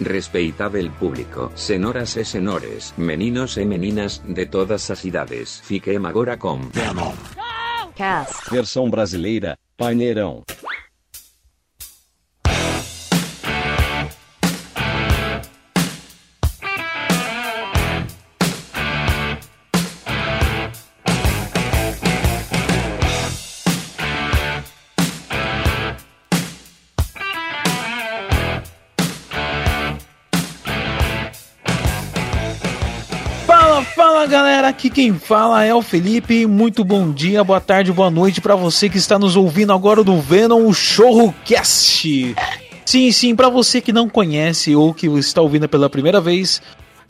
Respeitável público, senoras e senores, meninos e meninas de todas as idades. Fiquem agora com Cast. Versão brasileira, Paineirão. Aqui quem fala é o Felipe. Muito bom dia, boa tarde, boa noite pra você que está nos ouvindo agora do Venom Showcast. Sim, sim, pra você que não conhece ou que está ouvindo pela primeira vez,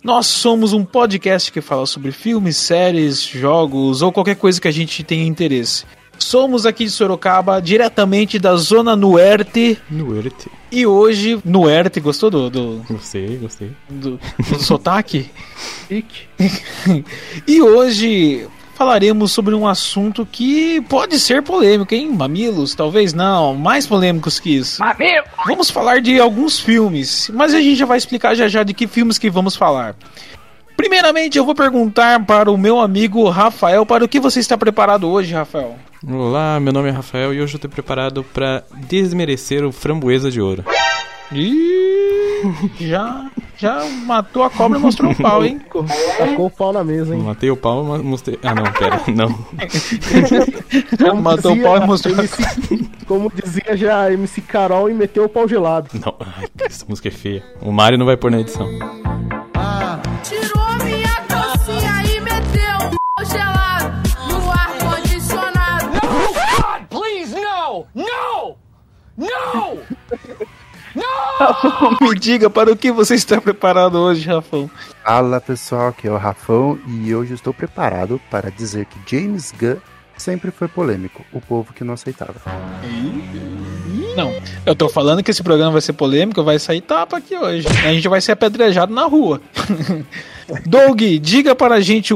nós somos um podcast que fala sobre filmes, séries, jogos ou qualquer coisa que a gente tenha interesse. Somos aqui de Sorocaba, diretamente da Zona Nuerte. Nuerte. E hoje, Nuerte, gostou do, do, Gostei, gostei. do, do sotaque? e hoje falaremos sobre um assunto que pode ser polêmico, hein? Mamilos, talvez não, mais polêmicos que isso. Mamilos! Vamos falar de alguns filmes, mas a gente já vai explicar já já de que filmes que vamos falar. Primeiramente, eu vou perguntar para o meu amigo Rafael para o que você está preparado hoje, Rafael. Olá, meu nome é Rafael e hoje eu tô preparado pra desmerecer o framboesa de ouro. Ih, já, já matou a cobra e mostrou o pau, hein? Tacou o pau na mesa, hein? Matei o pau, mas mostrei. Ah, não, pera, não. Como matou o dizia pau e mostrou MC Como dizia já MC Carol e meteu o pau gelado. Não, essa música é feia. O Mário não vai pôr na edição. Tirou Me diga para o que você está preparado hoje, Rafão. Fala pessoal, aqui é o Rafão e hoje estou preparado para dizer que James Gunn sempre foi polêmico, o povo que não aceitava. Não, eu tô falando que esse programa vai ser polêmico, vai sair tapa aqui hoje. A gente vai ser apedrejado na rua. Doug, diga para a gente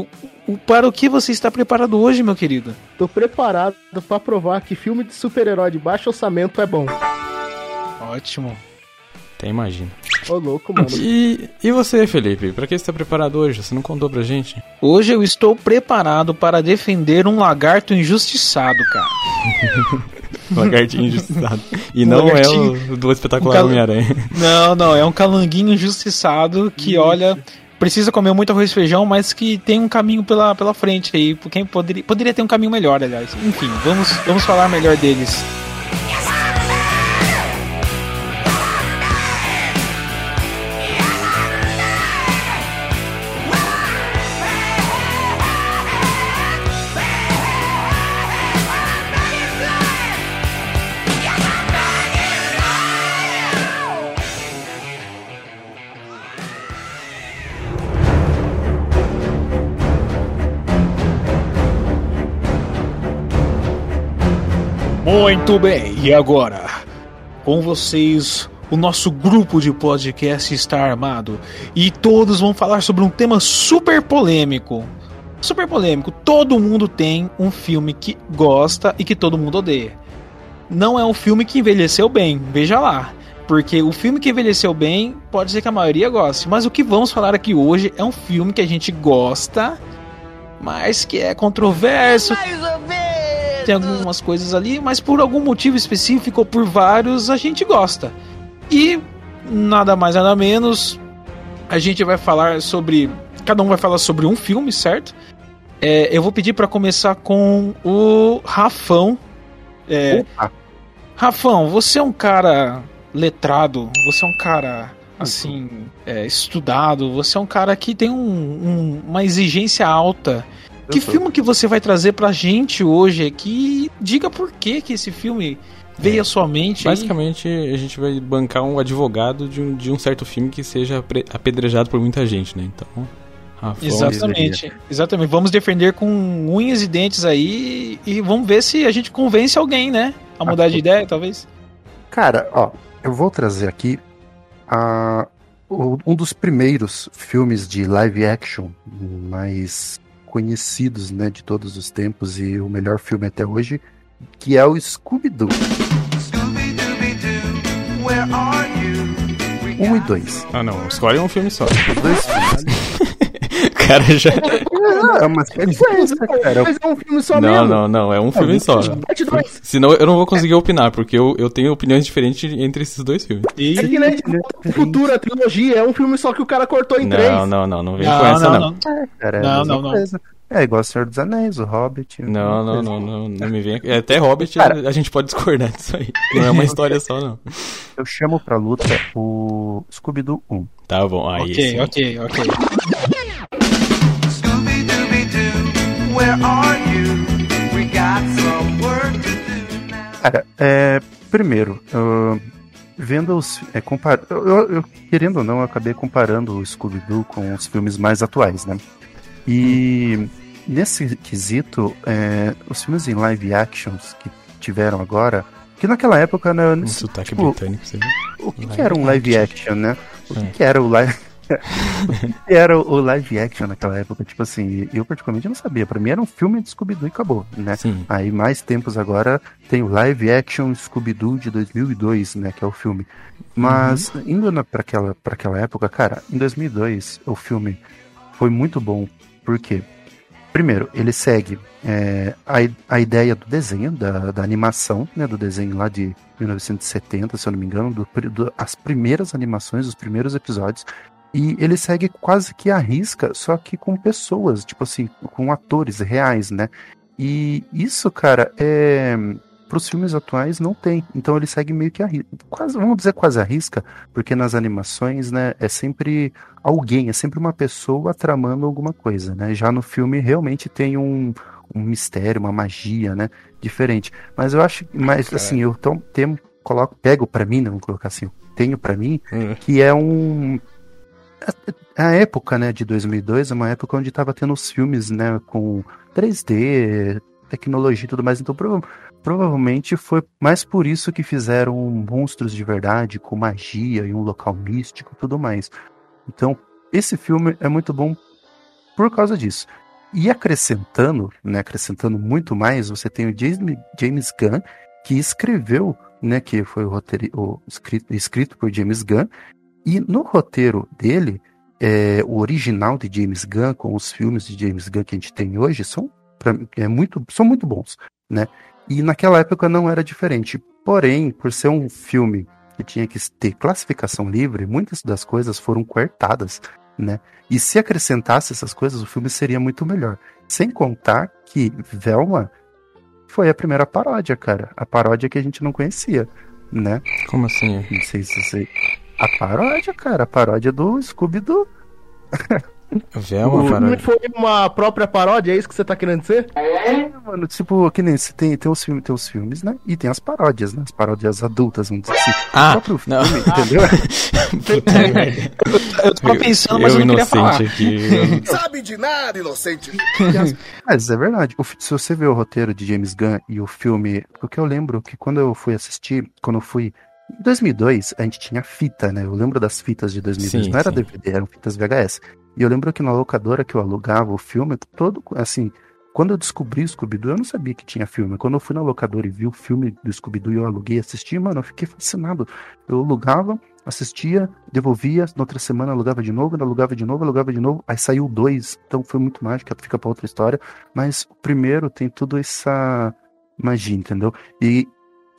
para o que você está preparado hoje, meu querido. Tô preparado pra provar que filme de super-herói de baixo orçamento é bom. Ótimo. Até imagina. Ô louco, mano. E, e você, Felipe? Pra que você tá preparado hoje? Você não contou pra gente? Hoje eu estou preparado para defender um lagarto injustiçado, cara. Lagartinho injustiçado. E não é o do espetacular O cal- Homem-Aranha. Não, não, é um calanguinho injustiçado que, olha, precisa comer muito arroz e feijão, mas que tem um caminho pela, pela frente aí. Quem poderia, poderia ter um caminho melhor, aliás. Enfim, vamos, vamos falar melhor deles. Muito bem, e agora? Com vocês, o nosso grupo de podcast está armado e todos vão falar sobre um tema super polêmico. Super polêmico. Todo mundo tem um filme que gosta e que todo mundo odeia. Não é um filme que envelheceu bem, veja lá. Porque o filme que envelheceu bem pode ser que a maioria goste. Mas o que vamos falar aqui hoje é um filme que a gente gosta, mas que é controverso. Tem algumas coisas ali, mas por algum motivo específico ou por vários a gente gosta. E nada mais nada menos, a gente vai falar sobre. Cada um vai falar sobre um filme, certo? É, eu vou pedir para começar com o Rafão. É, Opa, Rafão, você é um cara letrado, você é um cara assim é, estudado, você é um cara que tem um- um- uma exigência alta. Que sou. filme que você vai trazer pra gente hoje aqui? Diga por que que esse filme veio à sua mente. aí. Basicamente, a gente vai bancar um advogado de um, de um certo filme que seja apedrejado por muita gente, né? Então, Exatamente, exatamente. Vamos defender com unhas e dentes aí e vamos ver se a gente convence alguém, né? A mudar de ideia, talvez. cara, ó, eu vou trazer aqui a, um dos primeiros filmes de live action mais conhecidos, né, de todos os tempos e o melhor filme até hoje, que é o Scooby-Doo. 1 e 2. Ah, não. Escolhe um filme só. Dois filmes. O cara já. É uma sequência, cara. Mas é um filme só Não, mesmo. não, não. É um filme só. Parte dois. Senão eu não vou conseguir opinar, porque eu, eu tenho opiniões diferentes entre esses dois filmes. E... É que nem de Volta pro Futuro, a trilogia, é um filme só que o cara cortou em três. Não, não, não. Não vem Não, com essa, não, não. não. Cara, é a Não, mesma não, não. É igual o Senhor dos Anéis, o Hobbit. Não, não, não, não, não me vem. É, Até Hobbit Cara. a gente pode discordar disso aí. Não é uma história só, não. Eu chamo pra luta o Scooby-Doo 1. Tá bom, aí. Ok, sim. ok, ok. Cara, é, primeiro, eu- vendo os. É, compar, eu, eu- eu- querendo ou não, eu acabei comparando o Scooby-Doo com os filmes mais atuais, né? E nesse quesito, é, os filmes em live actions que tiveram agora, que naquela época, né, Um sotaque tipo, britânico, você viu? o que, que era um live action, né? O que, É. que era o live. Era o live action naquela época? Tipo assim, eu particularmente não sabia. Pra mim era um filme de Scooby-Doo e acabou, né? Sim. Aí, mais tempos agora, tem o live action Scooby-Doo de 2002, né? Que é o filme. Mas, indo na, pra, aquela, pra aquela época, cara, em 2002, o filme foi muito bom. Por quê? Primeiro, ele segue é, a, a ideia do desenho, da, da animação, né? Do desenho lá de 1970, se eu não me engano, do, do- as primeiras animações, os primeiros episódios. E ele segue quase que à risca, só que com pessoas, tipo assim, com atores reais, né? E isso, cara, é. Para os filmes atuais não tem. Então ele segue meio que a risca. Quase, vamos dizer quase a risca, porque nas animações, né, é sempre alguém, é sempre uma pessoa tramando alguma coisa, né? Já no filme realmente tem um, um mistério, uma magia, né? Diferente. Mas eu acho, mas assim, eu então, temo, coloco, pego pra mim, né, vamos colocar assim, eu tenho pra mim Hum. que é um a, a época, né, de 2002 é uma época onde tava tendo os filmes, né, com 3D, tecnologia e tudo mais, então prova- provavelmente foi mais por isso que fizeram monstros de verdade, com magia e um local místico e tudo mais. Então, esse filme é muito bom por causa disso. E acrescentando, né, acrescentando muito mais, você tem o James, James Gunn, que escreveu, né, que foi o roteiro o, escrito, escrito por James Gunn, e no roteiro dele, é, o original de James Gunn, com os filmes de James Gunn que a gente tem hoje, são, pra, é muito, são muito bons, né? E naquela época não era diferente. Porém, por ser um filme que tinha que ter classificação livre, muitas das coisas foram cortadas, né? E se acrescentasse essas coisas, o filme seria muito melhor. Sem contar que Velma foi a primeira paródia, cara. A paródia que a gente não conhecia, né? Como assim? Não sei se você. A paródia, cara, a paródia do Scooby-Doo. Velma, O filme paródia. foi uma própria paródia, é isso que você tá querendo dizer? É, mano, tipo, que nem se tem, tem, os filmes, tem os filmes, né? E tem as paródias, né? As paródias adultas, vamos dizer assim. Ah, o próprio não. filme, entendeu? Eu tava pensando, mas eu, eu não queria falar. inocente aqui. eu- Sabe de nada, inocente. Mas é verdade. O se você vê o roteiro de James Gunn e o filme. Porque eu lembro que quando eu fui assistir, quando eu fui. Em 2002, a gente tinha fita, né? Eu lembro das fitas de 2002. Sim, não era sim. DVD, eram fitas VHS. E eu lembro que na locadora que eu alugava o filme, todo. Assim, quando eu descobri o Scooby-Doo, eu não sabia que tinha filme. Quando eu fui na locadora e vi o filme do Scooby-Doo e eu aluguei e assisti, mano, eu fiquei fascinado. Eu alugava, assistia, devolvia, na outra semana alugava de novo, alugava de novo, alugava de novo. Aí saiu dois, então foi muito mágico, fica pra outra história. Mas o primeiro tem tudo essa magia, entendeu? E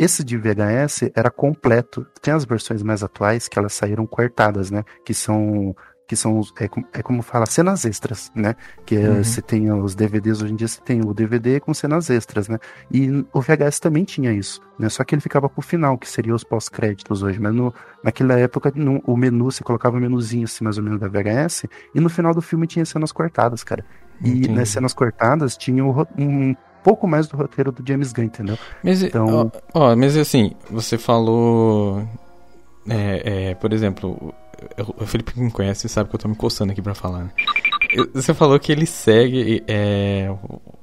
esse de VHS era completo. Tem as versões mais atuais que elas saíram cortadas, né? Que são que são é, como- é como fala cenas extras, né? Que é, Uhum. você tem os DVDs hoje em dia você tem o DVD com cenas extras, né? E o VHS também tinha isso, né? Só que ele ficava pro final, que seria os pós-créditos hoje, mas no, naquela época no, o menu você colocava o menuzinho assim mais ou menos da VHS e no final do filme tinha cenas cortadas, cara. E Entendi. nas cenas cortadas tinha ro- um pouco mais do roteiro do James Gunn, entendeu? Mas, Então- ó, ó, mas assim, você falou. É, é, por exemplo, o Felipe que me conhece sabe que eu tô me coçando aqui pra falar. né? Você falou que ele segue. É,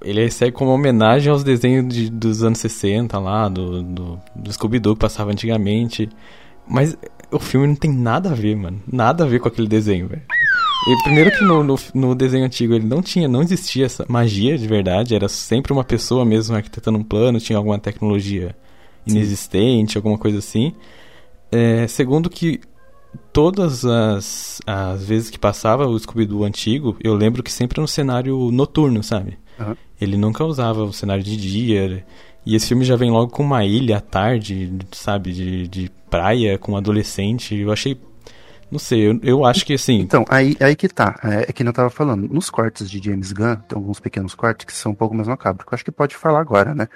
ele segue como homenagem aos desenhos de- dos anos 60 lá, do, do, do Scooby-Doo que passava antigamente. Mas o filme não tem nada a ver, mano. Nada a ver com aquele desenho, velho. E primeiro que no, no, no desenho antigo ele não tinha, não existia essa magia de verdade, era sempre uma pessoa mesmo arquitetando um plano, tinha alguma tecnologia inexistente, alguma coisa assim. É, segundo que todas as, as vezes que passava o Scooby-Doo antigo, eu lembro que sempre era um cenário noturno, sabe? Aham. Ele nunca usava o cenário de dia. E esse filme já vem logo com uma ilha à tarde, sabe? De, de praia com um adolescente. Eu achei. Não sei, eu, eu acho que assim. Então, aí, aí que tá. É, é que eu tava falando. Nos cortes de James Gunn, tem alguns pequenos cortes que são um pouco mais macabros, que eu acho que pode falar agora, né?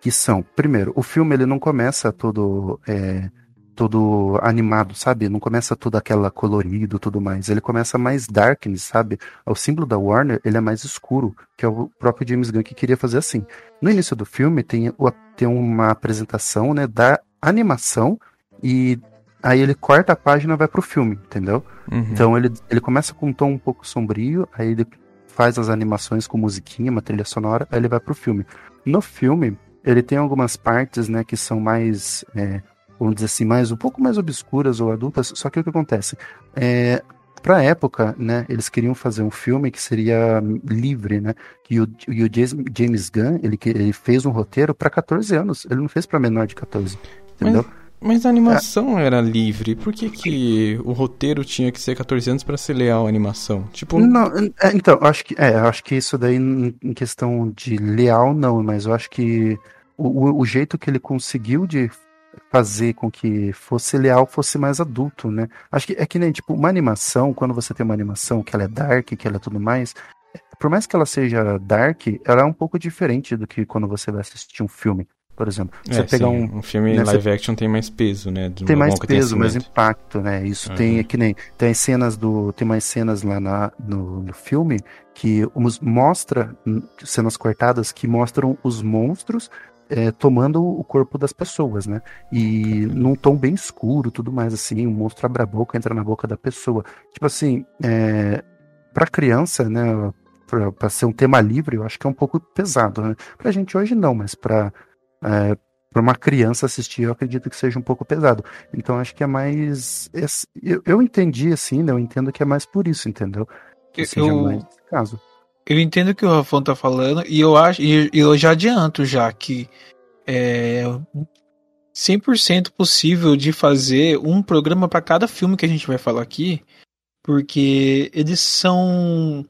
Que são, primeiro, o filme ele não começa todo. é, todo animado, sabe? Não começa todo aquela colorido tudo mais. Ele começa mais darkness, sabe? O símbolo da Warner, ele é mais escuro, que é o próprio James Gunn que queria fazer assim. No início do filme tem, tem uma apresentação, né, da animação e aí ele corta a página e vai pro filme, entendeu? uhum. Então ele, ele começa com um tom um pouco sombrio, aí ele faz as animações com musiquinha, uma trilha sonora, aí ele vai pro filme. No filme, ele tem algumas partes, né, que são mais, é, vamos dizer assim, mais um pouco mais obscuras ou adultas, só que o que acontece? É, pra época, né, eles queriam fazer um filme que seria livre, né, e o, e o James- Gunn, ele, ele fez um roteiro pra 14 anos, ele não fez pra menor de 14, entendeu? Mas a animação era livre. Por que, que o roteiro tinha que ser 14 anos pra ser leal à animação? Tipo, Não, é, então, eu acho que é, acho que isso daí em questão de leal não, mas eu acho que o, o- o jeito que ele conseguiu de fazer com que fosse leal fosse mais adulto, né? Acho que é que nem tipo uma animação, quando você tem uma animação que ela é dark, que ela é tudo mais, por mais que ela seja dark, ela é um pouco diferente do que quando você vai assistir um filme, por exemplo. Você é, pegar sim, um um filme né, você- live action tem mais peso, né? tem mais peso, mais impacto, né? Isso Uhum. tem é que nem tem as cenas do tem mais cenas lá na, no, no filme que os mostra hum, cenas cortadas que mostram os monstros é, tomando o corpo das pessoas, né? E num tom bem escuro, tudo mais assim, o monstro abre a boca, entra na boca da pessoa. Tipo assim, é, para criança, né? Pra, pra ser um tema livre, eu acho que é um pouco pesado, né? Pra gente hoje não, mas pra é, para uma criança assistir, eu acredito que seja um pouco pesado. Então acho que é mais. Eu, eu entendi assim, né? Eu entendo que é mais por isso, entendeu? Que Eu- seja mais esse caso. Eu entendo o que o Rafão tá falando e eu acho e eu já adianto já que é 100% possível de fazer um programa para cada filme que a gente vai falar aqui, porque eles são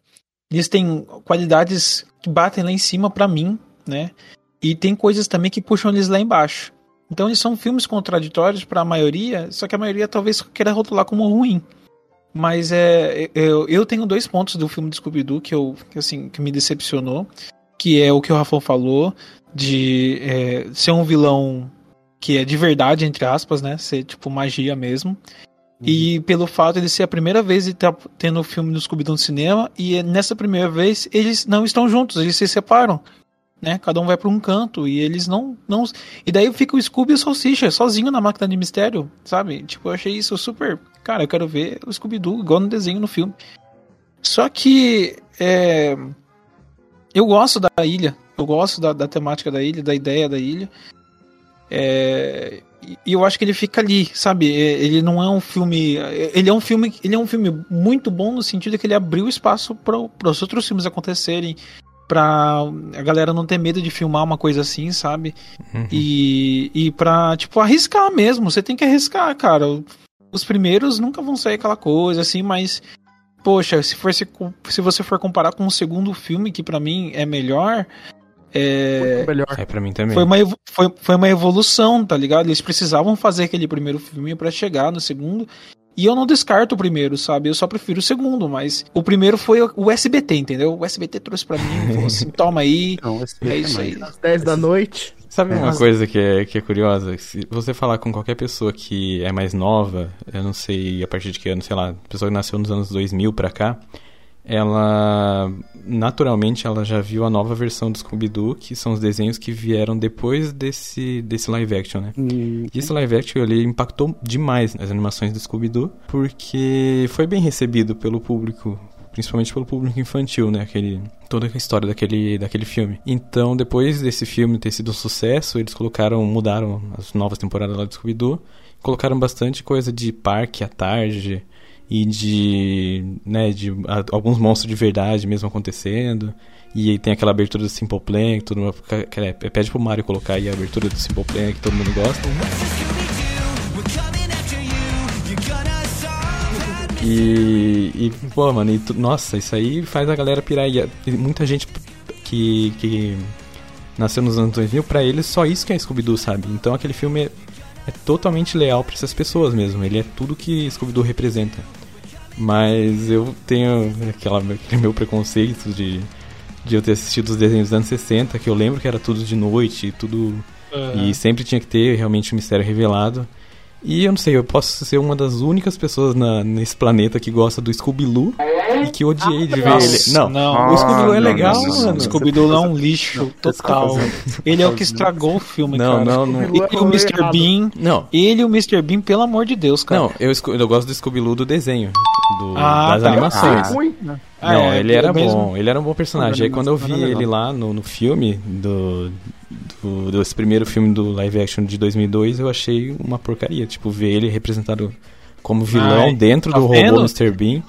eles têm qualidades que batem lá em cima para mim, né? E tem coisas também que puxam eles lá embaixo. Então eles são filmes contraditórios para a maioria, só que a maioria talvez queira rotular como ruim. Mas é, eu, eu tenho dois pontos do filme do Scooby-Doo que, eu, que, assim, que me decepcionou. Que é o que o Rafão falou, de é, ser um vilão que é de verdade, entre aspas, né? Ser tipo magia mesmo. E pelo fato de ser a primeira vez de estar tendo o filme do Scooby-Doo no cinema, e nessa primeira vez eles não estão juntos, eles se separam. Né? Cada um vai para um canto e eles não, não. E daí fica o Scooby e o Salsicha sozinho na máquina de mistério, sabe? Tipo, eu achei isso super. Cara, eu quero ver o Scooby-Doo igual no desenho no filme. Só que. É... Eu gosto da ilha. Eu gosto da, da temática da ilha, da ideia da ilha. É, e eu acho que ele fica ali, sabe? É, Ele não é um filme. Ele é um filme. Ele é um filme muito bom no sentido que ele abriu espaço para os outros filmes acontecerem. Pra a galera não ter medo de filmar uma coisa assim, sabe? Uhum. E, e pra, tipo, arriscar mesmo. Você tem que arriscar, cara. Os primeiros nunca vão sair aquela coisa, assim, mas. Poxa, se, for, se, se você for comparar com o segundo filme, que pra mim é melhor. É, Muito melhor. É, pra mim também. foi uma, foi, foi uma evolução, tá ligado? Eles precisavam fazer aquele primeiro filme pra chegar no segundo. E eu não descarto o primeiro, sabe? Eu só prefiro o segundo, mas o primeiro foi o- SBT, entendeu? O SBT trouxe pra mim, falou assim, toma aí. Não, esse É isso aí. Às 10 da noite. Sabe uma Mas- coisa que é, que é curiosa? Se você falar com qualquer pessoa que é mais nova, eu não sei a partir de que ano, sei lá, pessoa que nasceu nos anos 2000 pra cá, ela naturalmente ela já viu a nova versão do Scooby-Doo, que são os desenhos que vieram depois desse, desse live action, né? Hum, E esse live action ele impactou demais as animações do Scooby-Doo, porque foi bem recebido pelo público, principalmente pelo público infantil, né? Aquele, toda a história daquele, daquele filme. Então, depois desse filme ter sido um sucesso, eles colocaram, mudaram as novas temporadas lá do Scooby-Doo, colocaram bastante coisa de parque à tarde e de, né, de a- alguns monstros de verdade mesmo acontecendo. E aí tem aquela abertura do Simple Plan, que todo mundo é, pede pro Mario colocar aí a abertura do Simple Plan que todo mundo gosta. E, e pô, mano, e tu- nossa, isso aí faz a galera pirar. E e muita gente que, que nasceu nos anos 2000, pra eles só isso que é Scooby-Doo, sabe? Então aquele filme é, é totalmente leal pra essas pessoas mesmo. Ele é tudo que Scooby-Doo representa. Mas eu tenho aquela, aquele meu preconceito de, de eu ter assistido os desenhos dos anos 60, que eu lembro que era tudo de noite, tudo. E sempre tinha que ter realmente o mistério revelado. E eu não sei, eu posso ser uma das únicas pessoas na- nesse planeta que gosta do Scooby-Doo e que odiei de ver ele. Não, não. o Scooby-Doo é não, legal, não, não, mano. não. Scooby-Doo é um lixo total. Ele é o que estragou o filme, Não, cara. não, não. Ele e o Mr. Bean. Não, Ele e o Mr. Bean, pelo amor de Deus, cara. não, eu, eu gosto do Scooby-Doo do desenho, do- Ah, das tá. animações. Ah, Ruim, né? Ah, não, é, ele era é mesmo. bom, ele era um bom personagem. Aí quando eu vi ele lá no, no filme, do, do, desse primeiro filme do live action de 2002, eu achei uma porcaria. Tipo, ver ele representado como vilão Ai, dentro tá do vendo? robô Mr. Bean.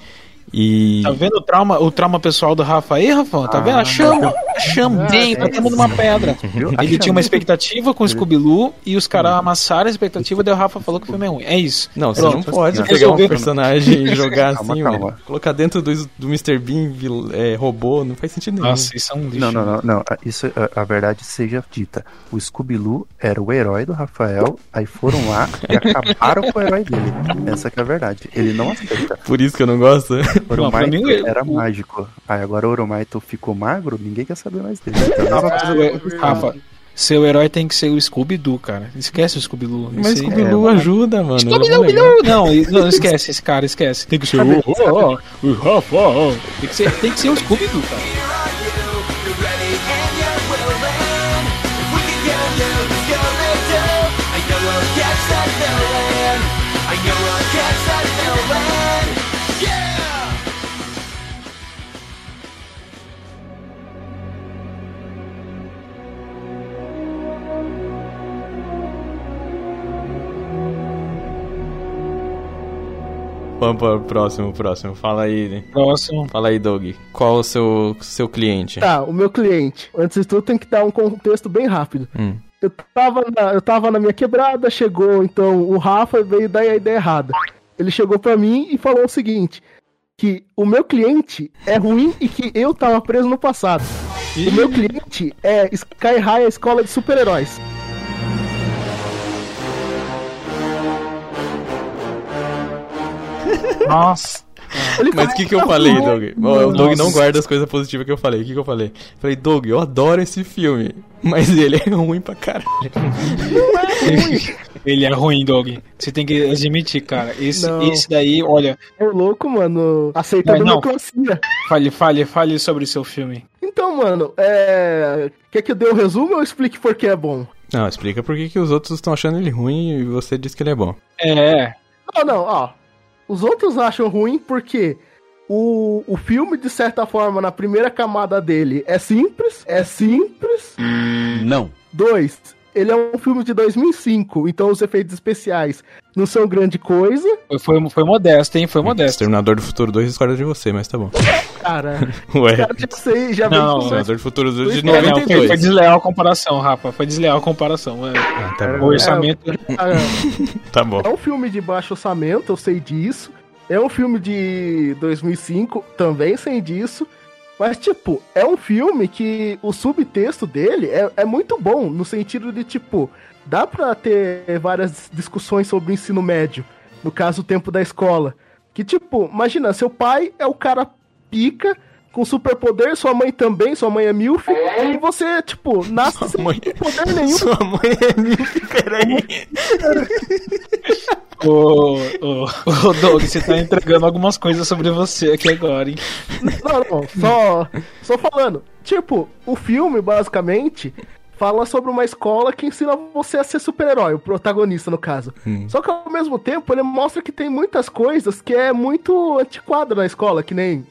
E. Tá vendo o trauma, o trauma pessoal do Rafa aí, Rafa? Tá vendo? A chama, a chama, bem, batemos numa pedra. Viu? Ele tinha uma expectativa com o Scooby-Doo e os caras amassaram a expectativa, daí o Rafa falou que o filme é ruim. É isso. Não, você Pronto, não pode pegar um personagem e jogar Calma, assim, calma. velho. Colocar dentro do, do Mr. Bean é, robô, não faz sentido nenhum. Nossa, isso é um lixo. Não, não, não, não. Isso, a, a verdade seja dita. O Scooby-Doo era o herói do Rafael, aí foram lá e acabaram com o herói dele. Essa que é a verdade. Ele não aceita. Por isso que eu não gosto. O Não, Oromaito mim, era o- mágico. Aí agora o Oromaito ficou magro, ninguém quer saber mais dele. Então, é Rafa, seu herói tem que ser o Scooby-Doo, cara. Esquece o Scooby-Doo. Mas Scooby-Doo ajuda, mano. Scooby-Doo, é não, e- não, esquece esse cara, esquece. Tem que ser o. Tem que ser, tem que ser o Scooby-Doo, cara. Vamos para o próximo, próximo. Fala aí, né? Próximo. Fala aí, Doug. Qual o seu, seu cliente? Tá, o meu cliente. Antes de tudo, tem que dar um contexto bem rápido. Hum. Eu tava, na, eu tava na minha quebrada, chegou então o Rafa veio dar a ideia errada. Ele chegou pra mim e falou o seguinte: que o meu cliente é ruim e que eu tava preso no passado. O meu cliente é Sky High, a escola de super-heróis. Nossa. Ele Mas o que, que eu falei, ruim. Doug? O Doug não guarda as coisas positivas que eu falei. O que, que eu falei? Falei, Doug, eu adoro esse filme, mas ele é ruim pra caralho. Ele é ruim, Dog. Você tem que admitir, cara. Esse, Não. esse daí, olha, É louco, mano. Aceitando Não, não. democracia. fale, fale, fale sobre o seu filme. Então, mano, é. Quer que eu dê um resumo ou explique por que é bom? Não, explica por que, que os outros estão achando ele ruim e você diz que ele é bom. É, Não, não, ó. Os outros acham ruim porque o, o filme, de certa forma, na primeira camada dele é simples. É simples. Não. Dois, ele é um filme de 2005, então os efeitos especiais não são grande coisa. foi, foi, foi modesto, hein? Foi modesto. Exterminador do Futuro 2 discorda de você, mas tá bom. Cara, Ué. cara, já sei, já Não, vem Exterminador do Futuro 2 de É, É, não, foi, 92. foi desleal a comparação, Rafa. Foi desleal a comparação. É. Ah, tá O bom. orçamento. Tá bom. É um filme de baixo orçamento, eu sei disso. É um filme de 2005, também sei disso. Mas, tipo, é um filme que o subtexto dele é, é muito bom, no sentido de, tipo, dá pra ter várias discussões sobre o ensino médio. No caso, o tempo da escola. Que, tipo, imagina, seu pai é o cara pica, com superpoder, sua mãe também, sua mãe é milf, e você, tipo, nasce sem mãe- poder nenhum. Sua mãe é milf, peraí. Ô, ô, ô, Doug, você tá entregando algumas coisas sobre você aqui agora, hein? Não, não, só, só falando. Tipo, o filme, basicamente, fala sobre uma escola que ensina você a ser super-herói, o protagonista, no caso. Hum. Só que ao mesmo tempo, ele mostra que tem muitas coisas que é muito antiquada na escola, que nem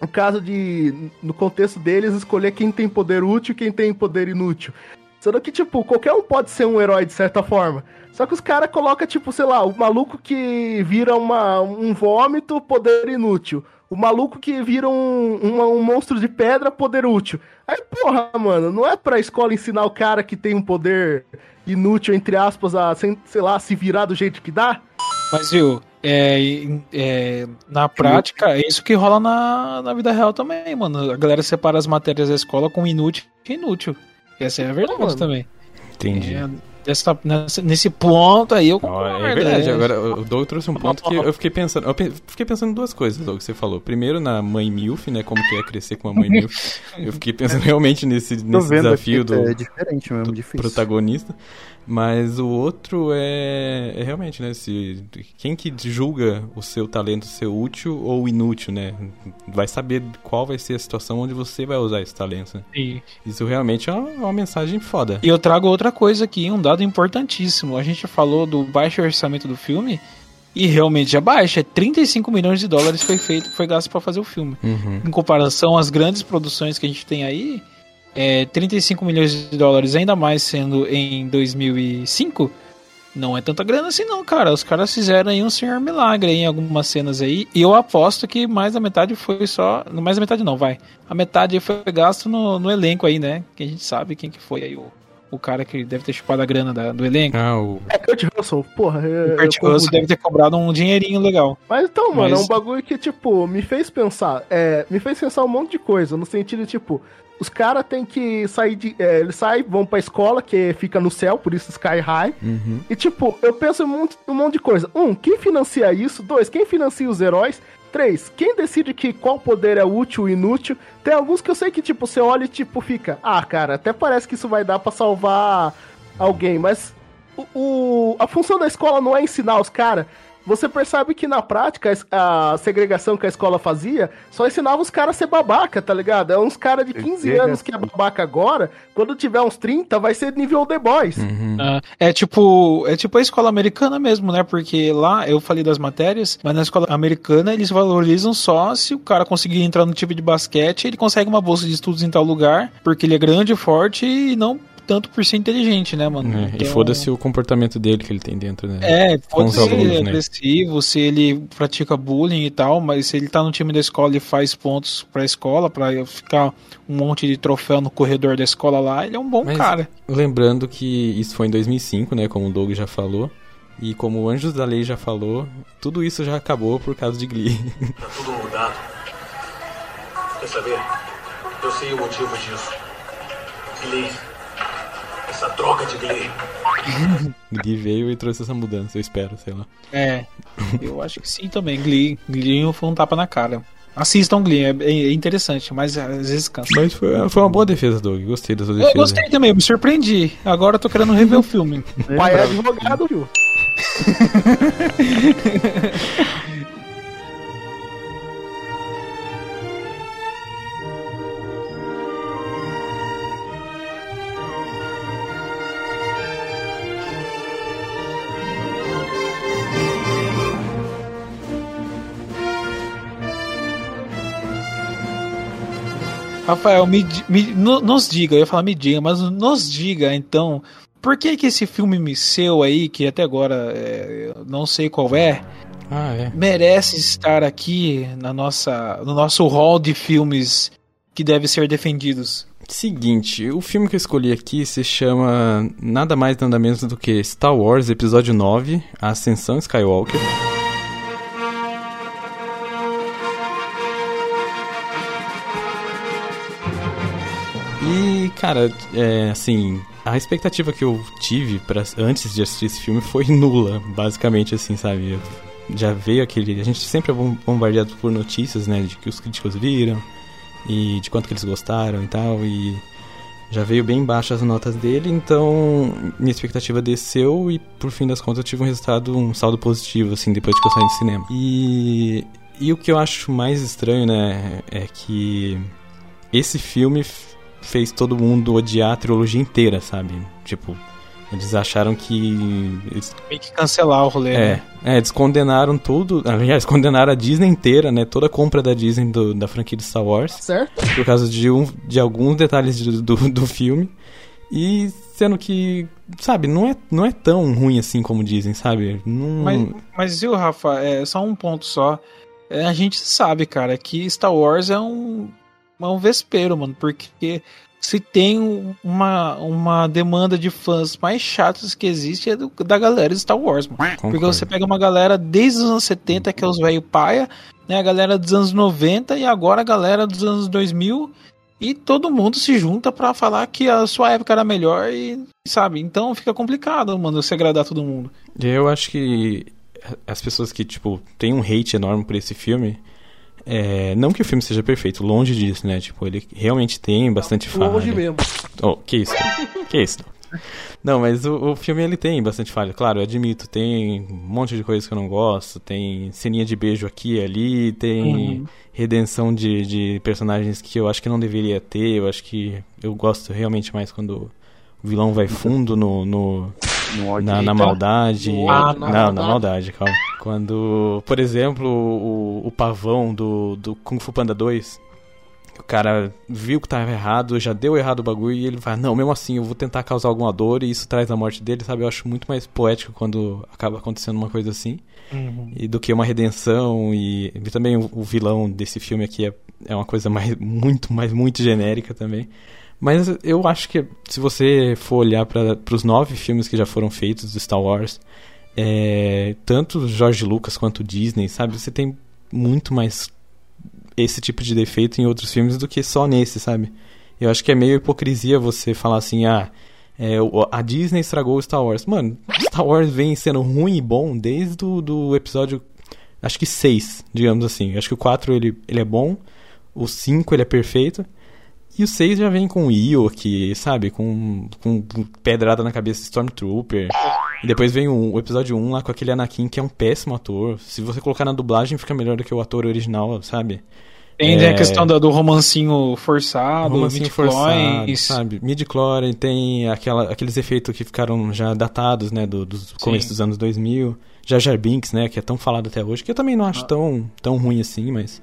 o caso de, no contexto deles, escolher quem tem poder útil e quem tem poder inútil. Sendo que, tipo, qualquer um pode ser um herói de certa forma. Só que os caras colocam, tipo, sei lá, o maluco que vira uma, um vômito, poder inútil. O maluco que vira um, uma- um monstro de pedra, poder útil. Aí, porra, mano, não é pra escola ensinar o cara que tem um poder inútil, entre aspas, a, sem- sei lá, se virar do jeito que dá? Mas viu, é, é, na prática, é isso que rola na, na vida real também, mano. A galera separa as matérias da escola com inútil e inútil. Essa é a verdade mano. também. Entendi. É, dessa- nessa- nesse ponto aí eu Ó, concordo. é verdade, né? agora o Doug trouxe um ponto que eu fiquei pensando. Eu pe- fiquei pensando em duas coisas, Doug, que você falou. Primeiro na mãe Milf, né? Como que é crescer com uma mãe Milf. Eu fiquei pensando realmente nesse, nesse desafio do, é diferente mesmo, do difícil. protagonista. Mas o outro é, é realmente, né? Se, quem que julga o seu talento ser útil ou inútil, né? Vai saber qual vai ser a situação onde você vai usar esse talento. né? Isso realmente é uma, uma mensagem foda. e eu trago outra coisa aqui, um dado importantíssimo. A gente falou do baixo orçamento do filme. E realmente é baixo, é 35 milhões de dólares foi feito, foi gasto pra fazer o filme. Uhum. em comparação às grandes produções que a gente tem aí, é, 35 milhões de dólares, ainda mais sendo em 2005, não é tanta grana assim não, cara. Os caras fizeram aí um senhor milagre em algumas cenas aí, e eu aposto que mais da metade foi só... Mais da metade não, vai. A metade foi gasto no, no elenco aí, né? Que a gente sabe quem que foi aí o, o cara que deve ter chupado a grana da- do elenco. Ah, o... É Kurt Russell, porra. é- O Kurt eu Russell deve ter cobrado um dinheirinho legal. Mas então, mano, Mas- é um bagulho que, tipo, me fez pensar. É, me fez pensar um monte de coisa. No sentido, tipo, os caras têm que sair de. é, eles saem, vão pra escola, que fica no céu, por isso Sky High. Uhum. E, tipo, eu penso um monte, um monte de coisa. Um, quem financia isso? Dois, quem financia os heróis? Três, quem decide que qual poder é útil e inútil? Tem alguns que eu sei que, tipo, você olha e, tipo, fica... Ah, cara, até parece que isso vai dar pra salvar alguém, mas... O, o- a função da escola não é ensinar os caras. Você percebe que na prática a segregação que a escola fazia só ensinava os caras a ser babaca, tá ligado? É uns caras de 15 Segregação. anos que é babaca agora, quando tiver uns 30, vai ser nível The Boys. Uhum. Ah, é tipo é tipo a escola americana mesmo, né? Porque lá eu falei das matérias, mas na escola americana eles valorizam só se o cara conseguir entrar no time de basquete, ele consegue uma bolsa de estudos em tal lugar, porque ele é grande, forte e não tanto por ser inteligente, né, mano? É, E Então- foda-se o comportamento dele que ele tem dentro, né? É, pode os ser ele alunos, é né? agressivo, se ele pratica bullying e tal, mas se ele tá no time da escola e faz pontos pra escola, pra ficar um monte de troféu no corredor da escola lá, ele é um bom Mas- cara. Lembrando que isso foi em 2005, né? Como o Doug já falou. E como o Anjos da Lei já falou, tudo isso já acabou por causa de Glee. Tá tudo mudado. Quer saber? Eu sei o motivo disso. Glee. Essa droga de Glee. Glee veio e trouxe essa mudança, eu espero, sei lá. É, eu acho que sim também. Glee, Glee foi um tapa na cara. Assistam Glee, é, é interessante, mas às vezes cansa. Mas foi, foi uma boa defesa, Doug. Gostei da sua Eu defesa. gostei também, eu me surpreendi. Agora eu tô querendo rever o filme. Pai é advogado, viu? Rafael, me, me- no- nos diga, eu ia falar me diga, mas nos diga então, por que que esse filme seu aí, que até agora é, eu não sei qual é, Ah, é. merece estar aqui na nossa, no nosso hall de filmes que deve ser defendidos? Seguinte, o filme que eu escolhi aqui se chama nada mais nada menos do que Star Wars Episódio 9, A Ascensão Skywalker. Cara, é, assim, a expectativa que eu tive pra, antes de assistir esse filme foi nula, basicamente, assim, sabe? Já veio aquele. A gente sempre é bom- bombardeado por notícias, né? De que os críticos viram e de quanto que eles gostaram e tal. E já veio bem baixo as notas dele, então minha expectativa desceu e por fim das contas eu tive um resultado, um saldo positivo, assim, depois de que eu saí do cinema. E, e o que eu acho mais estranho, né, é que esse filme fez todo mundo odiar a trilogia inteira, sabe? Tipo, eles acharam que. Eles, Meio que cancelar o rolê. é, né? é, eles condenaram tudo. Aliás, condenaram a Disney inteira, né? Toda a compra da Disney do- da franquia de Star Wars Certo? por causa de, um, de alguns detalhes de- do, do filme. E sendo que, sabe, não é, não é tão ruim assim como dizem, sabe? Não, Mas, mas viu, Rafa, é só um ponto só. É, a gente sabe, cara, que Star Wars é um, um vespeiro, mano, porque se tem uma, uma demanda de fãs mais chatos que existe é do- da galera de Star Wars, mano. Porque Concordo. você pega uma galera desde os anos 70, que é os velho paia, né? A galera dos anos 90 e agora a galera dos anos 2000 e todo mundo se junta pra falar que a sua época era melhor e, sabe? Então fica complicado, mano, você agradar todo mundo. Eu acho que as pessoas que, tipo, têm um hate enorme por esse filme. É, não que o filme seja perfeito, longe disso, né? Tipo, ele realmente tem bastante falha. Longe mesmo. Oh, que isso? que isso? Não, mas o, o filme ele tem bastante falha. Claro, eu admito, tem um monte de coisas que eu não gosto. Tem ceninha de beijo aqui e ali, tem redenção de, de personagens que eu acho que não deveria ter. Eu acho que eu gosto realmente mais quando o vilão vai fundo no, no, No ódio. na, na maldade. Ah, ódio, não, na na maldade. maldade, calma. Quando, por exemplo, o, o pavão do, do Kung Fu Panda 2, o cara viu que tava errado, já deu errado o bagulho e ele vai, não, mesmo assim, eu vou tentar causar alguma dor e isso traz a morte dele, sabe? Eu acho muito mais poético quando acaba acontecendo uma coisa assim. E do que uma redenção e, e também o, o vilão desse filme aqui é, é uma coisa mais muito, mais muito genérica também. Mas eu acho que se você for olhar para os nove filmes que já foram feitos do Star Wars, é, tanto George Lucas quanto Disney, sabe? Você tem muito mais esse tipo de defeito em outros filmes do que só nesse, sabe? Eu acho que é meio hipocrisia você falar assim, ah, é, a Disney estragou o Star Wars. Mano, Star Wars vem sendo ruim e bom desde o do episódio, acho que 6, digamos assim. Acho que o 4 ele, ele é bom, o 5 ele é perfeito, e o 6 já vem com o Ewok, sabe? Com, com pedrada na cabeça de Stormtrooper. E depois vem o, o episódio 1 lá com aquele Anakin que é um péssimo ator. Se você colocar na dublagem, fica melhor do que o ator original, sabe? Tem É. a questão do, do romancinho forçado, romancinho forçado, sabe? Midi-chlorian tem aquela, aqueles efeitos que ficaram já datados, né, do, dos começo dos anos 2000. Jar Jar Binks, né, que é tão falado até hoje, que eu também não acho tão, tão ruim assim, mas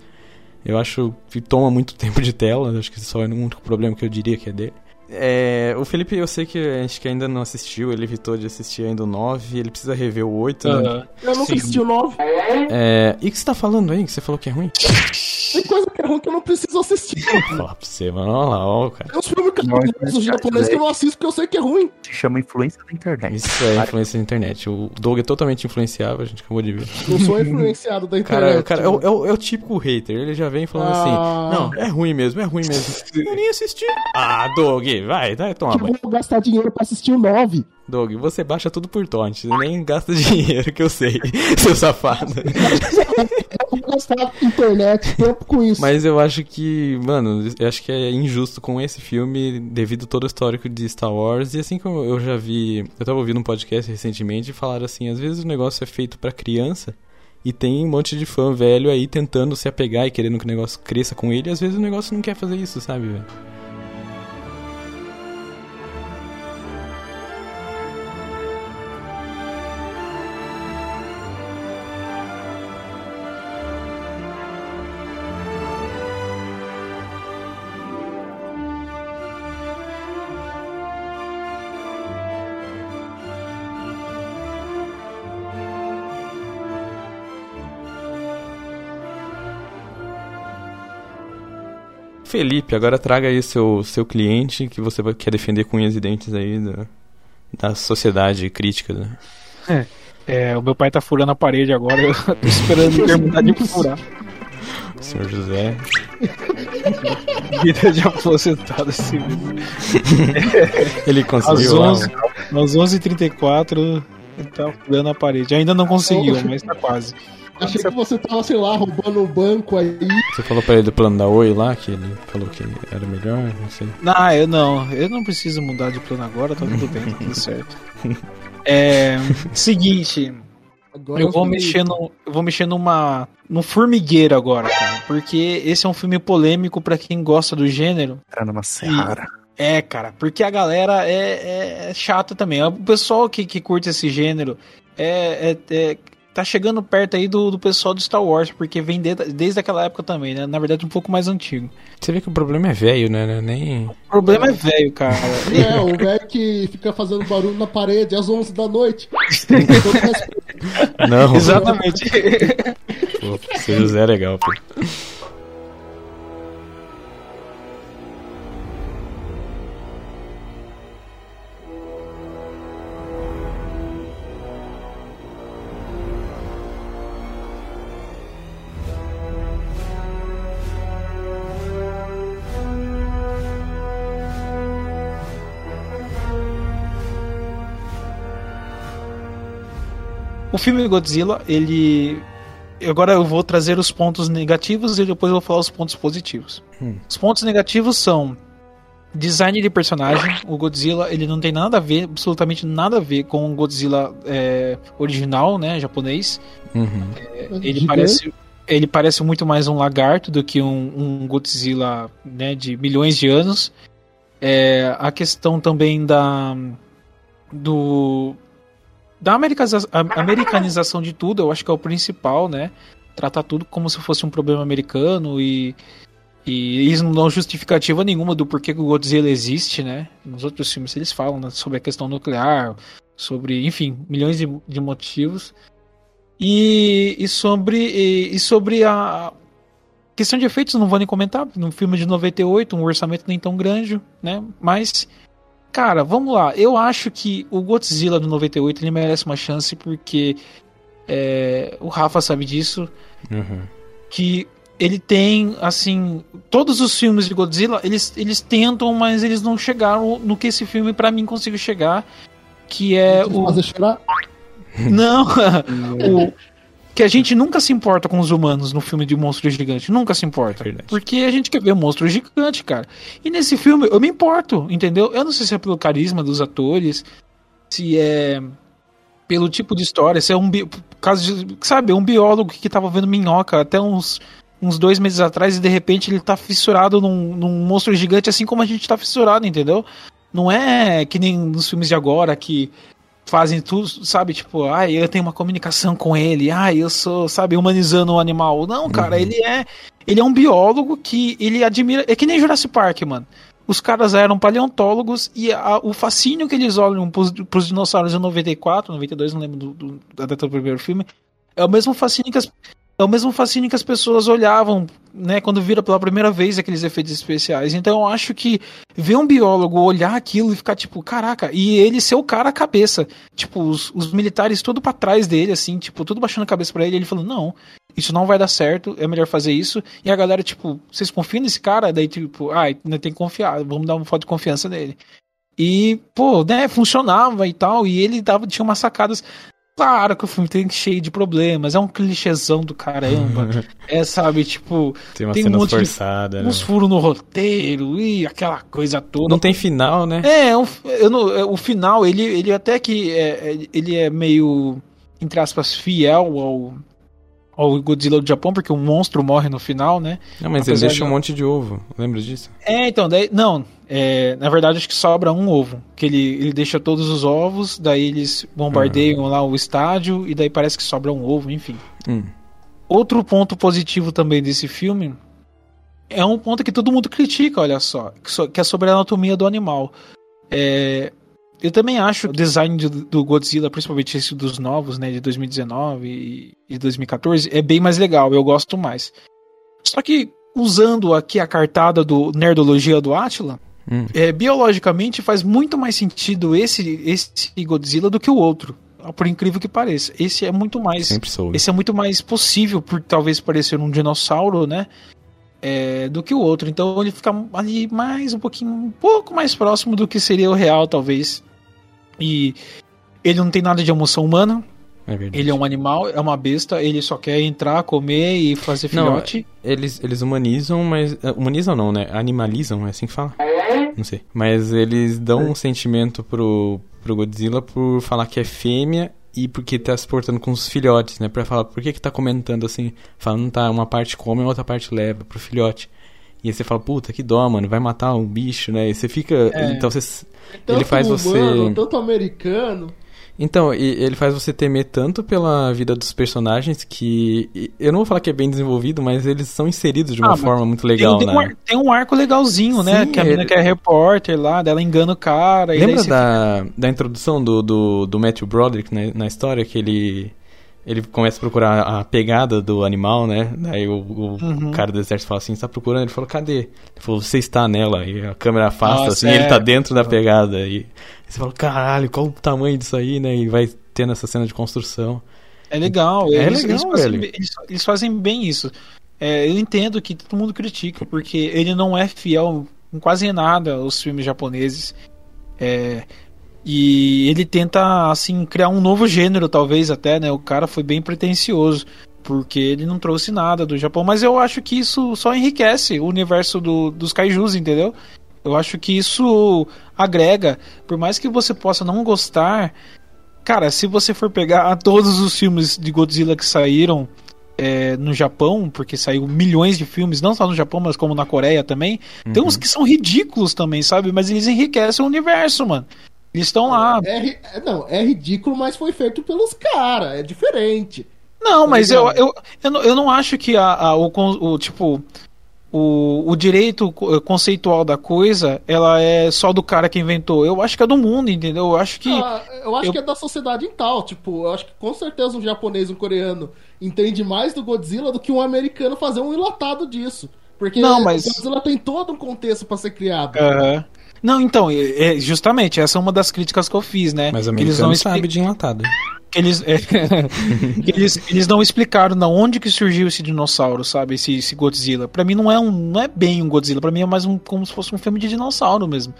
eu acho que toma muito tempo de tela, acho que só é o único problema que eu diria que é dele. É, o Felipe, eu sei que a gente que ainda não assistiu, ele evitou de assistir ainda o 9, ele precisa rever o 8, né? Aham. Eu nunca Sim. assisti o 9. É, e o que você tá falando aí, que você falou que é ruim? Tem coisa que é ruim que eu não preciso assistir. Vou falar pra você, mano, olha lá, ó, cara. Tem uns filmes Não, japoneses que eu não assisto porque eu sei que é ruim. Se chama influência da internet. Isso é influência da internet. O Doug é totalmente influenciável, a gente acabou de ver. Eu sou influenciado da internet. Cara, cara é, o, é, o, é o típico hater. Ele já vem falando Ah. assim: Não, é ruim mesmo, é ruim mesmo. Eu nem assisti. Ah, Doug, vai, vai tomar que banho. vou gastar dinheiro pra assistir o 9. Doug, você baixa tudo por torrent. Você nem gasta dinheiro, que eu sei, seu safado. Eu vou gastar internet, tempo com isso. Mas eu acho que, mano, eu acho que é injusto com esse filme devido todo o histórico de Star Wars. E assim como eu já vi, eu tava ouvindo um podcast recentemente e falaram assim, às vezes o negócio é feito pra criança e tem um monte de fã velho aí tentando se apegar e querendo que o negócio cresça com ele, e às vezes o negócio não quer fazer isso, sabe, velho? Felipe, agora traga aí seu, seu cliente que você quer defender com unhas e dentes aí da, da sociedade crítica. Né? É, o meu pai tá furando a parede agora, eu tô esperando terminar de furar. Senhor José. Vida de aposentado assim. Ele Às conseguiu lá. 11, às 11h34 ele tá furando a parede. Ainda não conseguiu, mas tá quase. Achei que você tava, sei lá, roubando um banco aí. Você falou pra ele do plano da Oi lá, que ele falou que era melhor, não sei. Não, eu não. Eu não preciso mudar de plano agora, tá tudo bem, tá tudo certo. É. Seguinte, Agora eu vou mexer no. Eu vou mexer numa. no formigueiro agora, cara. Porque esse é um filme polêmico pra quem gosta do gênero. Entrar numa Seara. É, cara, porque a galera é, é, é chata também. O pessoal que, que curte esse gênero é, é- é- tá chegando perto aí do, do pessoal do Star Wars, porque vem de- desde aquela época também, né? Na verdade, um pouco mais antigo. Você vê que o problema é velho, né? Nem. O problema é velho, cara. É, o velho que fica fazendo barulho na parede às 11 da noite. Não, Exatamente. pô, seu José é legal, pô. O filme Godzilla, ele. Agora eu vou trazer os pontos negativos e depois eu vou falar os pontos positivos. Hum. Os pontos negativos são design de personagem. O Godzilla ele não tem nada a ver, absolutamente nada a ver com o Godzilla é, original, né, japonês. Uhum. Ele Gigante. parece, ele parece muito mais um lagarto do que um, um Godzilla né, de milhões de anos. É, a questão também da do da americanização de tudo, eu acho que é o principal, né? Tratar tudo como se fosse um problema americano e e eles não dão justificativa nenhuma do porquê que o Godzilla existe, né? Nos outros filmes eles falam né, sobre a questão nuclear, sobre, enfim, milhões de, de motivos. E, e sobre e, e sobre a questão de efeitos, não vou nem comentar, num filme de 98, um orçamento nem tão grande, né? Mas cara, vamos lá. Eu acho que o Godzilla do 98 ele merece uma chance porque é, o Rafa sabe disso, Uhum. que ele tem, assim, todos os filmes de Godzilla, eles, eles tentam, mas eles não chegaram no que esse filme pra mim conseguiu chegar, que é o Fazer chorar. não, o que a gente nunca se importa com os humanos no filme de monstro gigante, nunca se importa. Verdade. Porque a gente quer ver um monstro gigante, cara. E nesse filme eu me importo, entendeu? Eu não sei se é pelo carisma dos atores, se é pelo tipo de história, se é um bi- caso de, sabe, um biólogo que tava vendo minhoca até uns uns dois meses atrás e de repente ele tá fissurado num, num monstro gigante assim como a gente tá fissurado, entendeu? Não é que nem nos filmes de agora que fazem tudo, sabe? Tipo, ai, eu tenho uma comunicação com ele, ai, eu sou, sabe, humanizando o animal. Não, cara, ele é ele é um biólogo que ele admira, é que nem Jurassic Park, mano. Os caras eram paleontólogos e a- o fascínio que eles olham pros, pros dinossauros em 94, 92, não lembro do, do- da data do primeiro filme, é o mesmo fascínio que as, é o mesmo fascínio que as pessoas olhavam, né, quando viram pela primeira vez aqueles efeitos especiais. Então eu acho que ver um biólogo olhar aquilo e ficar tipo, caraca, e ele ser o cara a cabeça, tipo, os, os militares tudo pra trás dele, assim, tipo, tudo baixando a cabeça pra ele, ele falando, não, isso não vai dar certo, é melhor fazer isso. E a galera, tipo, vocês confiam nesse cara? Daí, tipo, ah, ainda tem que confiar, vamos dar uma foto de confiança nele. E, pô, né, funcionava e tal, e ele dava, tinha umas sacadas. Claro que o filme tem cheio de problemas, é um clichêzão do caramba. é, sabe, tipo, Tem uma Tem um cena de- forçada, né? uns furos no roteiro e aquela coisa toda. Não tem final, né? É, é um- eu não- é, o final, ele, ele até que é, é- ele é meio, entre aspas, fiel ao, ao Godzilla do Japão, porque o monstro morre no final, né? Não, mas ele Apesar deixa de- um monte de ovo. Lembra disso? É, então, daí, não, é, na verdade acho que sobra um ovo, que ele, ele deixa todos os ovos, daí eles bombardeiam lá o estádio, e daí parece que sobra um ovo, enfim. Hum. Outro ponto positivo também desse filme é um ponto que todo mundo critica, olha só, que so- que é sobre a anatomia do animal. É, eu também acho o design do, do Godzilla, principalmente esse dos novos, né, de 2019 e e 2014, é bem mais legal, eu gosto mais. Só que usando aqui a cartada do Nerdologia do Atila, Hum. é, biologicamente faz muito mais sentido esse, esse Godzilla do que o outro. Por incrível que pareça. Esse é muito mais. Sempre soube. Esse é muito mais possível por talvez parecer um dinossauro, né? É, do que o outro. Então ele fica ali mais um pouquinho, um pouco mais próximo do que seria o real, talvez. E ele não tem nada de emoção humana. É. Ele é um animal, é uma besta. Ele só quer entrar, comer e fazer Não, filhote. Eles, eles humanizam, mas. eh, Humanizam não, né? Animalizam, é assim que fala? Não sei. Mas eles dão um sentimento pro, pro Godzilla por falar que é fêmea e porque tá se portando com os filhotes, né? Pra falar por que que tá comentando assim, falando tá, uma parte come e outra parte leva pro filhote. E aí você fala, puta, que dó, mano, vai matar um bicho, né? E você fica. É. Então você. Tanto Ele faz você- humano, tanto americano. Então, e ele faz você temer tanto pela vida dos personagens que. Eu não vou falar que é bem desenvolvido, mas eles são inseridos de uma Ah, forma muito Tem, legal, tem um, né? ar- tem um arco legalzinho, né? Sim, Que a menina ele- que é repórter lá, dela engana o cara. e Lembra da, da introdução do, do, do Matthew Broderick na, na história que ele. Ele começa a procurar a pegada do animal, né? Daí o, o Uhum. cara do exército fala assim, você tá procurando? Ele falou, cadê? Ele falou, você está nela. E a câmera afasta, Nossa, assim, e é. ele tá dentro da pegada. E você fala, caralho, qual o tamanho disso aí, né? E vai tendo essa cena de construção. É legal. É eles, legal, eles fazem, eles, eles fazem bem isso. É, eu entendo que todo mundo critica, porque ele não é fiel em quase nada aos filmes japoneses. É, E ele tenta, assim, criar um novo gênero, talvez até, né? O cara foi bem pretencioso, porque ele não trouxe nada do Japão. Mas eu acho que isso só enriquece o universo do, dos kaijus, entendeu? Eu acho que isso agrega, por mais que você possa não gostar. Cara, se você for pegar todos os filmes de Godzilla que saíram é, no Japão, porque saiu milhões de filmes, não só no Japão, mas como na Coreia também, tem uns que são ridículos também, sabe? Mas eles enriquecem o universo, mano. Eles estão lá. É, é- não, é ridículo, mas foi feito pelos caras, é diferente. Não, mas eu, eu, eu, não, eu não acho que a, a- o, o, tipo. O, o direito co- conceitual da coisa, ela é só do cara que inventou. Eu acho que é do mundo, entendeu? Eu acho que. Ah, eu acho eu- que é da sociedade em tal. Tipo, eu acho que com certeza um japonês, um coreano entende mais do Godzilla do que um americano fazer um enlatado disso. Porque Não, mas- o Godzilla tem todo um contexto pra ser criado. Aham. Não, então, é, justamente, essa é uma das críticas que eu fiz, né? Mas o que eles não americano expli- sabe de enlatado. que eles, é, eles, eles não explicaram da onde que surgiu esse dinossauro, sabe? Esse, esse Godzilla. Pra mim não é um, não é bem um Godzilla, pra mim é mais um como se fosse um filme de dinossauro mesmo.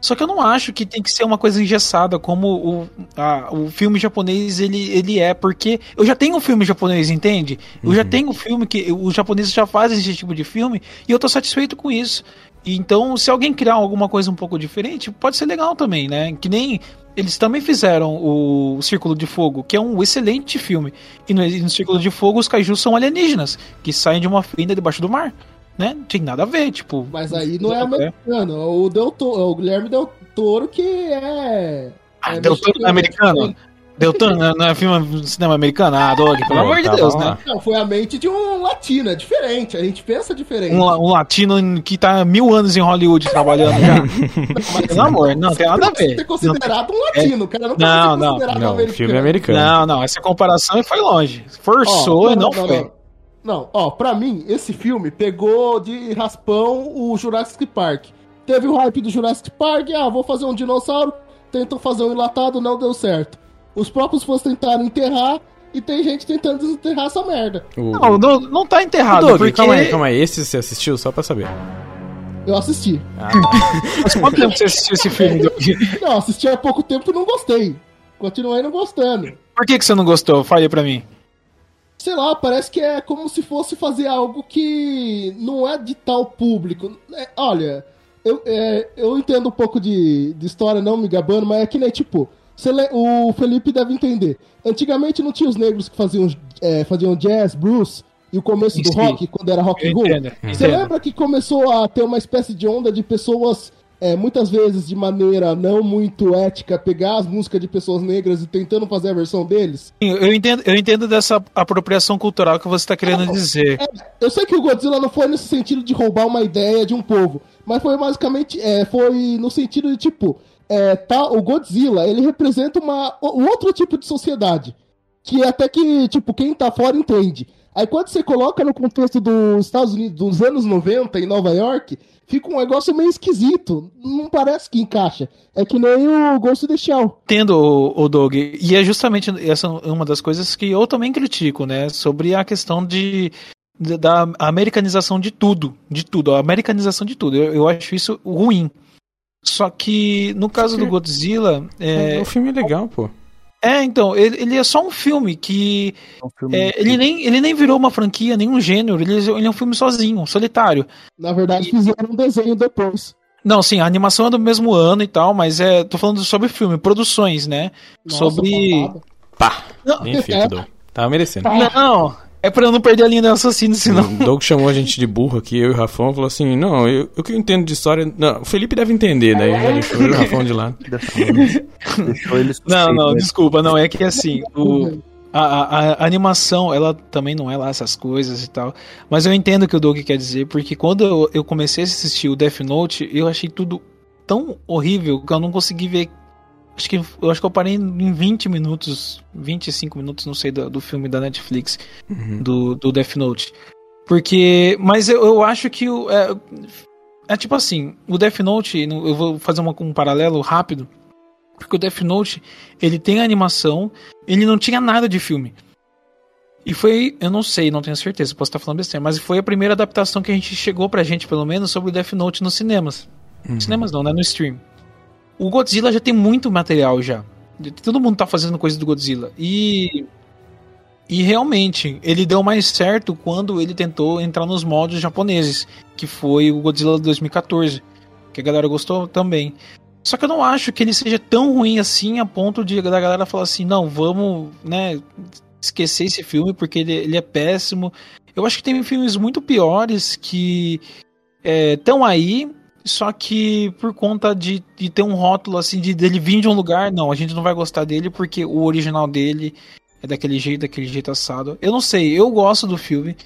Só que eu não acho que tem que ser uma coisa engessada como o, a- o filme japonês ele, ele é, porque eu já tenho um filme japonês, entende? Eu já tenho um filme que os japoneses já fazem esse tipo de filme e eu tô satisfeito com isso. Então, se alguém criar alguma coisa um pouco diferente, pode ser legal também, né? Que nem eles também fizeram o Círculo de Fogo, que é um excelente filme. E no, no Círculo de Fogo os kaijus são alienígenas, que saem de uma fenda debaixo do mar. Né? Não tem nada a ver, tipo. Mas aí não é americano. O, Del Toro, o Guilherme Del Toro que é. Ah, é Del Toro não é americano? Del Toro não é- não é filme cinema americano? Ah, Dog, pelo amor de tava Deus, né? Não, foi a mente de um latino, é diferente. A gente pensa diferente. Um, um latino que tá mil anos em Hollywood trabalhando já. Mas, pelo amor, não tem nada a Você ver. ser considerado um latino, o cara não, Não, pode ser não, considerado Não, americano. filme é americano. Não, não, essa comparação foi longe. Forçou e não, foi. Não, Não, ó, pra mim, esse filme pegou de raspão o Jurassic Park. Teve o hype do Jurassic Park, ah, vou fazer um dinossauro, tentam fazer um enlatado, não deu certo. Os próprios fãs tentaram enterrar e tem gente tentando desenterrar essa merda. O... Não, não, não tá enterrado, Doug, porque... calma aí, calma aí. Esse você assistiu só pra saber. Eu assisti. Mas quanto tempo você assistiu esse filme? Doug? Não, assisti há pouco tempo e não gostei. Continuei não gostando. Por que, que você não gostou? Fale pra mim. sei lá, parece que é como se fosse fazer algo que não é de tal público. É, olha, eu, é, eu entendo um pouco de, de história, não me gabando, mas é que nem tipo. O Felipe deve entender. Antigamente não tinha os negros que faziam, é, faziam jazz, blues e o começo do Sim. rock, quando era rock and roll. Você lembra que começou a ter uma espécie de onda de pessoas, é, muitas vezes de maneira não muito ética, pegar as músicas de pessoas negras e tentando fazer a versão deles? Sim, Eu entendo, eu entendo dessa apropriação cultural que você tá querendo dizer. Eu sei que o Godzilla não foi nesse sentido de roubar uma ideia de um povo, mas foi basicamente, é, foi no sentido de tipo, é, tá, o Godzilla, ele representa uma, um outro tipo de sociedade, que até que, tipo, quem tá fora entende. Aí quando você coloca no contexto dos Estados Unidos, dos anos 90, em Nova York, fica um negócio meio esquisito, não parece que encaixa. É que nem o Ghost in the Shell. Entendo, o, Doug. E é justamente essa uma das coisas que eu também critico, né? Sobre a questão de- da americanização de tudo. De tudo. A americanização de tudo. Eu, eu acho isso ruim. Só que no caso do Godzilla. É, O filme é legal, pô. é então, ele, ele é só um filme que. É um filme é, ele, nem, ele nem virou uma franquia, nem um gênero. Ele, ele é um filme sozinho, solitário. Na verdade, fizeram um desenho depois. Não, sim, a animação é do mesmo ano e tal, mas é. Tô falando sobre filme, produções, né? Nossa, sobre. Pá! Não, Bem feito, Doug. Tava merecendo. Não, é pra eu não perder a linha do raciocínio, senão. O Doug chamou a gente de burro aqui, eu e o Rafão, falou assim: Não, eu, eu que eu entendo de história. Não, o Felipe deve entender, daí já deixou e o Rafão de lado. Deixou ele Não, não, né? desculpa, não, é que assim, o, a, a- a animação, ela também não é lá essas coisas e tal, mas eu entendo o que o Doug quer dizer, porque quando eu, eu comecei a assistir o Death Note, eu achei tudo tão horrível que eu não consegui ver, acho que, eu acho que eu parei em 20 minutos, 25 minutos, não sei, do, do filme da Netflix, do, do Death Note, porque, mas eu, eu acho que o, é, é tipo assim, o Death Note, no- eu vou fazer uma, um paralelo rápido, porque o Death Note, ele tem animação, ele não tinha nada de filme. E foi, eu não sei, não tenho certeza, posso estar falando besteira, mas foi a primeira adaptação que a gente chegou pra gente, pelo menos, sobre o Death Note nos cinemas. Cinemas não, né? No stream. O Godzilla já tem muito material já. Todo mundo tá fazendo coisa do Godzilla. E. E realmente, ele deu mais certo quando ele tentou entrar nos moldes japoneses, que foi o Godzilla de 2014, que a galera gostou também. Só que eu não acho que ele seja tão ruim assim a ponto de da galera falar assim, não, vamos, né, esquecer esse filme porque ele, ele é péssimo. Eu acho que tem filmes muito piores que estão aí, só que por conta de, de ter um rótulo assim, de dele vir de um lugar, não, a gente não vai gostar dele porque o original dele é daquele jeito, daquele jeito assado. Eu não sei, eu gosto do filme.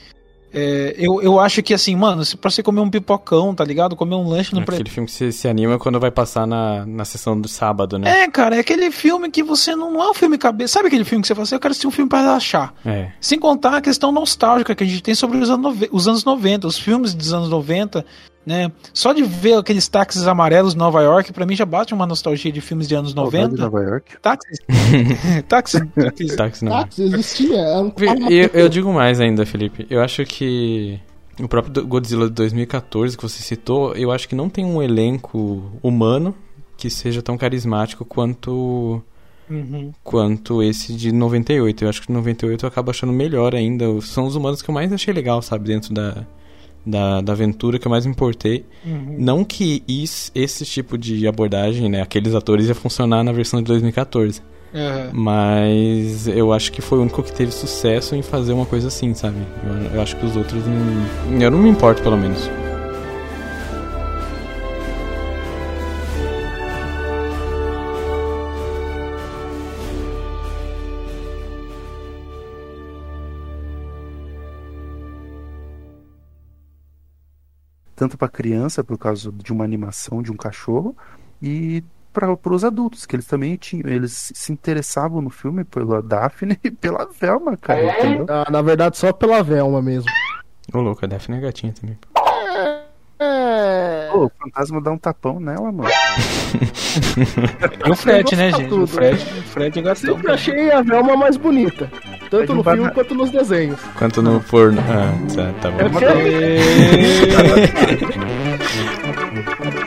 É, eu, eu acho que assim, mano, se pra você comer um pipocão, tá ligado? Comer um lanche no Aquele filme que você se anima quando vai passar na, na sessão do sábado, né? É, cara, é aquele filme que você não, não é um filme cabeça. Sabe aquele filme que você fala assim, eu quero assistir um filme pra relaxar? É. Sem contar a questão nostálgica que a gente tem sobre os anos, os anos 90, os filmes dos anos 90, né? Só de ver aqueles táxis amarelos de Nova York, pra mim já bate uma nostalgia de filmes de anos Saudade de 90. Nova York. Táxis. táxis. táxis. Táxi não. Táxi existia. Era um Eu, eu digo mais ainda, Felipe. Eu acho que o próprio Godzilla de 2014 que você citou, eu acho que não tem um elenco humano que seja tão carismático quanto Uhum. quanto esse de 98. Eu acho que 98 eu acabo achando melhor ainda. São os humanos que eu mais achei legal, sabe, dentro da da, da aventura que eu mais me importei. Uhum. Não que is, esse tipo de abordagem, né, aqueles atores ia funcionar na versão de 2014. Aham. Mas eu acho que foi o único que teve sucesso em fazer uma coisa assim, sabe? Eu, eu acho que os outros não. Eu não me importo, pelo menos. Tanto pra criança, por causa de uma animação de um cachorro, e para os adultos, que eles também tinham. Eles se interessavam no filme pela Daphne e pela Velma, cara. Entendeu? Ah, na verdade, só pela Velma mesmo. Ô, louco, a Daphne é gatinha também. É. Pô, o fantasma dá um tapão nela, mano. E o Fred, né, gente? tudo, O Fred, o Fred é gatão. Sempre achei a Velma mais bonita. Tanto Mas no filme quanto nos desenhos. Quanto no porno. Ah, tá, tá bom. É porque-